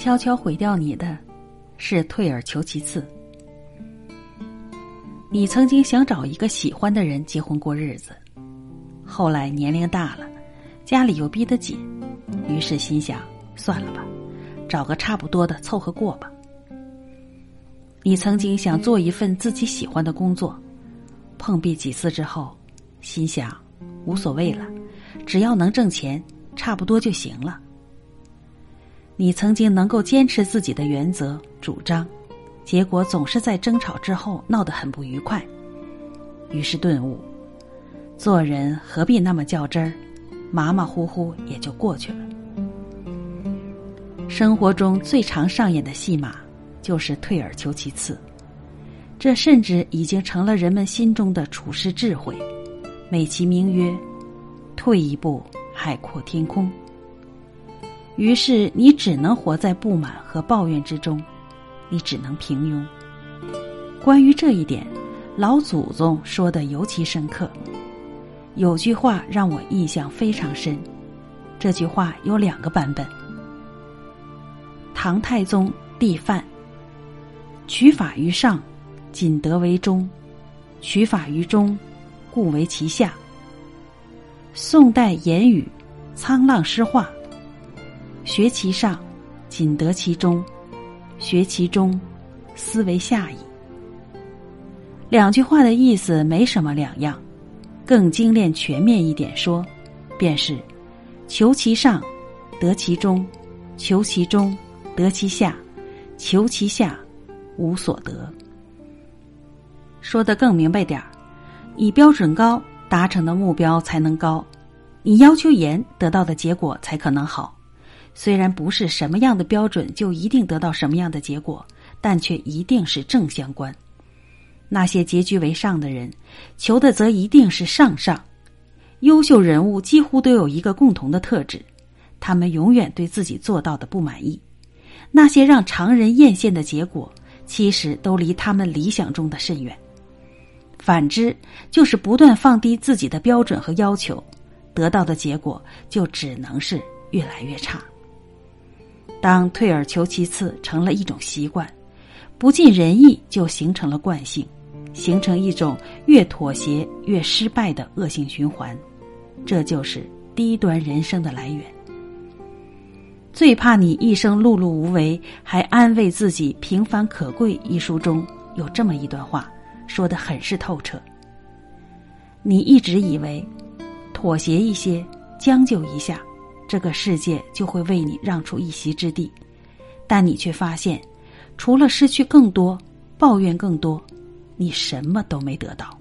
悄悄毁掉你的，是退而求其次。你曾经想找一个喜欢的人结婚过日子，后来年龄大了，家里又逼得紧，于是心想算了吧，找个差不多的凑合过吧。你曾经想做一份自己喜欢的工作，碰壁几次之后，心想无所谓了，只要能挣钱，差不多就行了。你曾经能够坚持自己的原则主张。结果总是在争吵之后闹得很不愉快，于是顿悟：做人何必那么较真儿，马马虎虎也就过去了。生活中最常上演的戏码就是退而求其次，这甚至已经成了人们心中的处世智慧，美其名曰“退一步海阔天空”。于是你只能活在不满和抱怨之中。你只能平庸。关于这一点，老祖宗说的尤其深刻。有句话让我印象非常深，这句话有两个版本。唐太宗帝范：“取法于上，仅得为中；取法于中，故为其下。”宋代言语沧浪诗话：“学其上，仅得其中。”学其中，思为下矣。两句话的意思没什么两样，更精炼全面一点说，便是求其上，得其中；求其中，得其下；求其下，无所得。说的更明白点儿，以标准高，达成的目标才能高；你要求严，得到的结果才可能好。虽然不是什么样的标准就一定得到什么样的结果，但却一定是正相关。那些结局为上的人，求的则一定是上上。优秀人物几乎都有一个共同的特质：他们永远对自己做到的不满意。那些让常人艳羡的结果，其实都离他们理想中的甚远。反之，就是不断放低自己的标准和要求，得到的结果就只能是越来越差。当退而求其次成了一种习惯，不尽人意就形成了惯性，形成一种越妥协越失败的恶性循环，这就是低端人生的来源。最怕你一生碌碌无为，还安慰自己平凡可贵。一书中有这么一段话，说的很是透彻。你一直以为，妥协一些，将就一下。这个世界就会为你让出一席之地，但你却发现，除了失去更多、抱怨更多，你什么都没得到。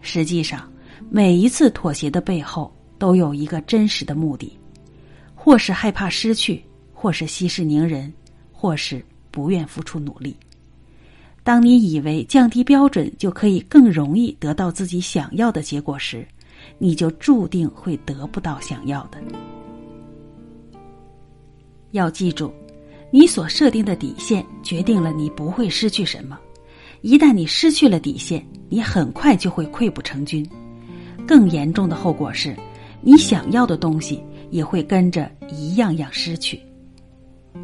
实际上，每一次妥协的背后都有一个真实的目的，或是害怕失去，或是息事宁人，或是不愿付出努力。当你以为降低标准就可以更容易得到自己想要的结果时，你就注定会得不到想要的。要记住，你所设定的底线决定了你不会失去什么。一旦你失去了底线，你很快就会溃不成军。更严重的后果是，你想要的东西也会跟着一样样失去。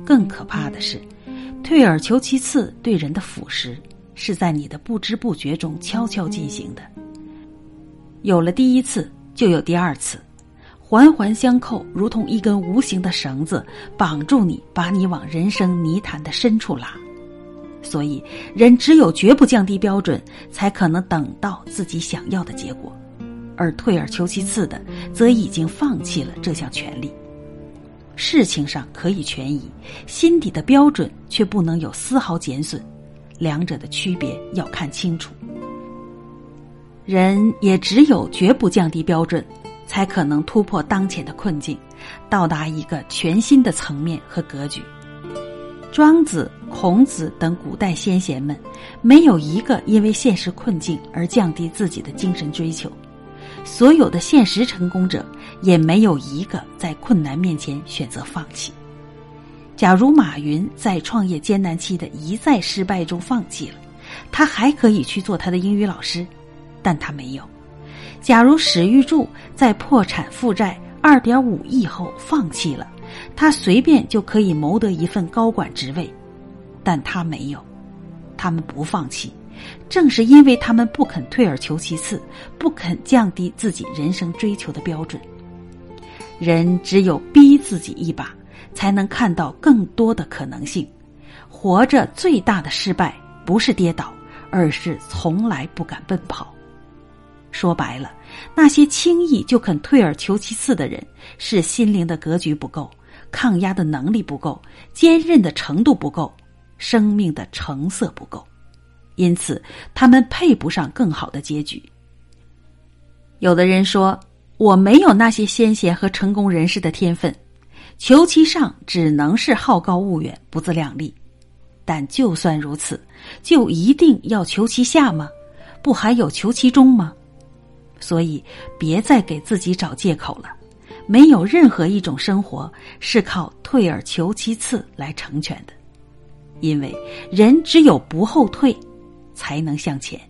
更可怕的是，退而求其次对人的腐蚀，是在你的不知不觉中悄悄进行的。有了第一次，就有第二次，环环相扣，如同一根无形的绳子绑住你，把你往人生泥潭的深处拉。所以，人只有绝不降低标准，才可能等到自己想要的结果；而退而求其次的，则已经放弃了这项权利。事情上可以权宜，心底的标准却不能有丝毫减损，两者的区别要看清楚。人也只有绝不降低标准，才可能突破当前的困境，到达一个全新的层面和格局。庄子、孔子等古代先贤们，没有一个因为现实困境而降低自己的精神追求；所有的现实成功者，也没有一个在困难面前选择放弃。假如马云在创业艰难期的一再失败中放弃了，他还可以去做他的英语老师。但他没有。假如史玉柱在破产负债二点五亿后放弃了，他随便就可以谋得一份高管职位，但他没有。他们不放弃，正是因为他们不肯退而求其次，不肯降低自己人生追求的标准。人只有逼自己一把，才能看到更多的可能性。活着最大的失败，不是跌倒，而是从来不敢奔跑。说白了，那些轻易就肯退而求其次的人，是心灵的格局不够，抗压的能力不够，坚韧的程度不够，生命的成色不够，因此他们配不上更好的结局。有的人说：“我没有那些先贤和成功人士的天分，求其上只能是好高骛远、不自量力。”但就算如此，就一定要求其下吗？不还有求其中吗？所以，别再给自己找借口了。没有任何一种生活是靠退而求其次来成全的，因为人只有不后退，才能向前。